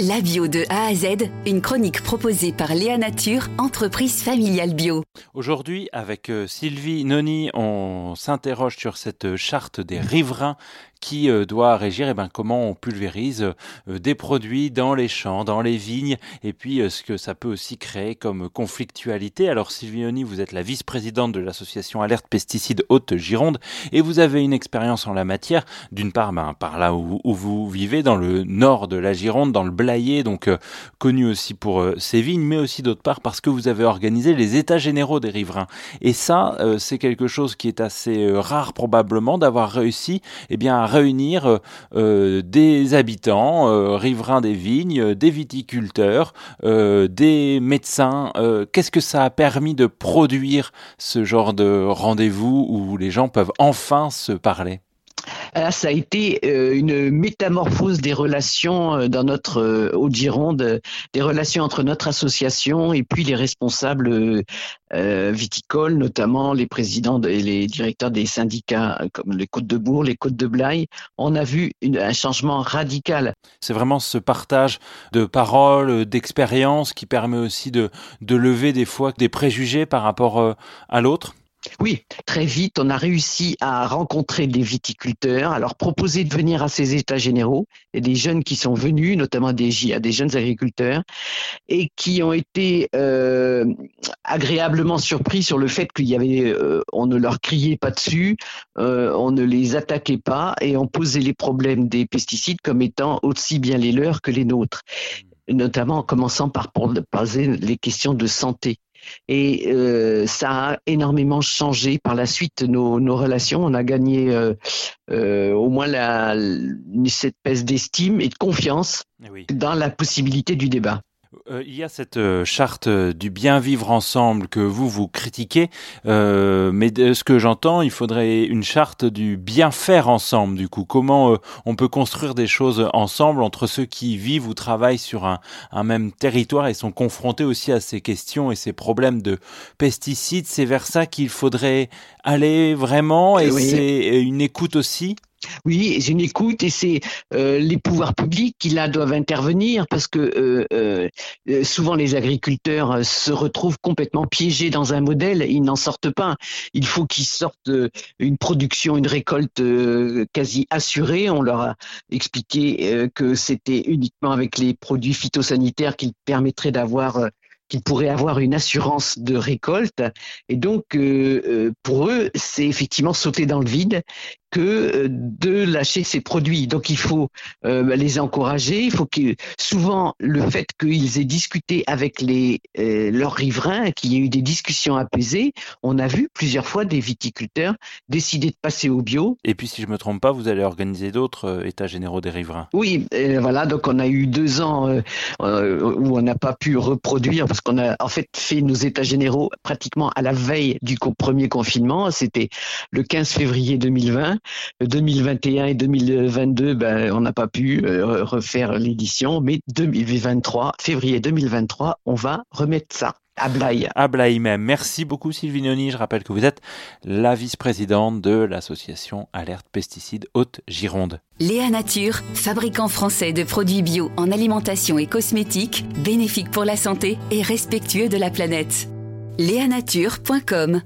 La bio de A à Z, une chronique proposée par Léa Nature, entreprise familiale bio. Aujourd'hui, avec euh, Sylvie Noni, on s'interroge sur cette charte des riverains qui euh, doit régir eh ben, comment on pulvérise euh, des produits dans les champs, dans les vignes, et puis ce que ça peut aussi créer comme conflictualité. Alors Sylvie Noni, vous êtes la vice-présidente de l'association Alerte Pesticides Haute-Gironde, et vous avez une expérience en la matière, d'une part ben, par là où, où, vous vivez, dans le nord de la Gironde, dans le donc euh, connu aussi pour euh, ses vignes, mais aussi d'autre part parce que vous avez organisé les états généraux des riverains. Et ça, euh, c'est quelque chose qui est assez rare probablement d'avoir réussi eh bien, à réunir des habitants, riverains des vignes, des viticulteurs, des médecins. Qu'est-ce que ça a permis de produire ce genre de rendez-vous où les gens peuvent enfin se parler? Ah, ça a été euh, une métamorphose des relations euh, dans notre euh, Haute-Gironde, des relations entre notre association et puis les responsables viticoles, notamment les présidents et les directeurs des syndicats comme les Côtes de Bourg, les Côtes de Blaye. On a vu un changement radical. C'est vraiment ce partage de paroles, d'expériences qui permet aussi de, de lever des fois des préjugés par rapport à l'autre. Oui, très vite, on a réussi à rencontrer des viticulteurs, à leur proposer de venir à ces états généraux, et des jeunes qui sont venus, notamment des, jeunes agriculteurs, et qui ont été euh, agréablement surpris sur le fait qu'il y avait, euh, on ne leur criait pas dessus, euh, on ne les attaquait pas, et on posait les problèmes des pesticides comme étant aussi bien les leurs que les nôtres. Notamment en commençant par poser les questions de santé. Et euh, ça a énormément changé par la suite nos, nos relations. On a gagné euh, euh, au moins la, cette espèce d'estime et de confiance eh dans la possibilité du débat. Euh, il y a cette euh, charte euh, du bien vivre ensemble que vous vous critiquez, mais de ce que j'entends, il faudrait une charte du bien faire ensemble. Du coup, comment on peut construire des choses ensemble entre ceux qui vivent ou travaillent sur un, un même territoire et sont confrontés aussi à ces questions et ces problèmes de pesticides? C'est vers ça qu'il faudrait aller vraiment, et c'est une écoute aussi? Oui, c'est une écoute et c'est euh, les pouvoirs publics qui là doivent intervenir parce que euh, euh, souvent les agriculteurs se retrouvent complètement piégés dans un modèle, ils n'en sortent pas. Il faut qu'ils sortent une production, une récolte quasi assurée. On leur a expliqué que c'était uniquement avec les produits phytosanitaires qu'ils permettraient d'avoir qu'ils pourraient avoir une assurance de récolte. Et donc, pour eux, c'est effectivement sauter dans le vide que euh, de lâcher ces produits. Donc il faut euh, les encourager. Il faut que souvent le fait qu'ils aient discuté avec les euh, leurs riverains, qu'il y ait eu des discussions apaisées, on a vu plusieurs fois des viticulteurs décider de passer au bio. Et puis si je me trompe pas, vous allez organiser d'autres états généraux des riverains. Oui, voilà. Donc on a eu deux ans où on n'a pas pu reproduire parce qu'on a en fait fait nos états généraux pratiquement à la veille du premier confinement. C'était le 15 février 2020. 2021 et 2022, ben, on n'a pas pu euh, refaire l'édition, mais 2023, février 2023, on va remettre ça. À Blaye. À Blaye même. Merci beaucoup Sylvie Noni. Je rappelle que vous êtes la vice-présidente de l'association Alerte Pesticides Haute-Gironde. Léa Nature, fabricant français de produits bio en alimentation et cosmétiques, bénéfique pour la santé et respectueux de la planète. Léanature.com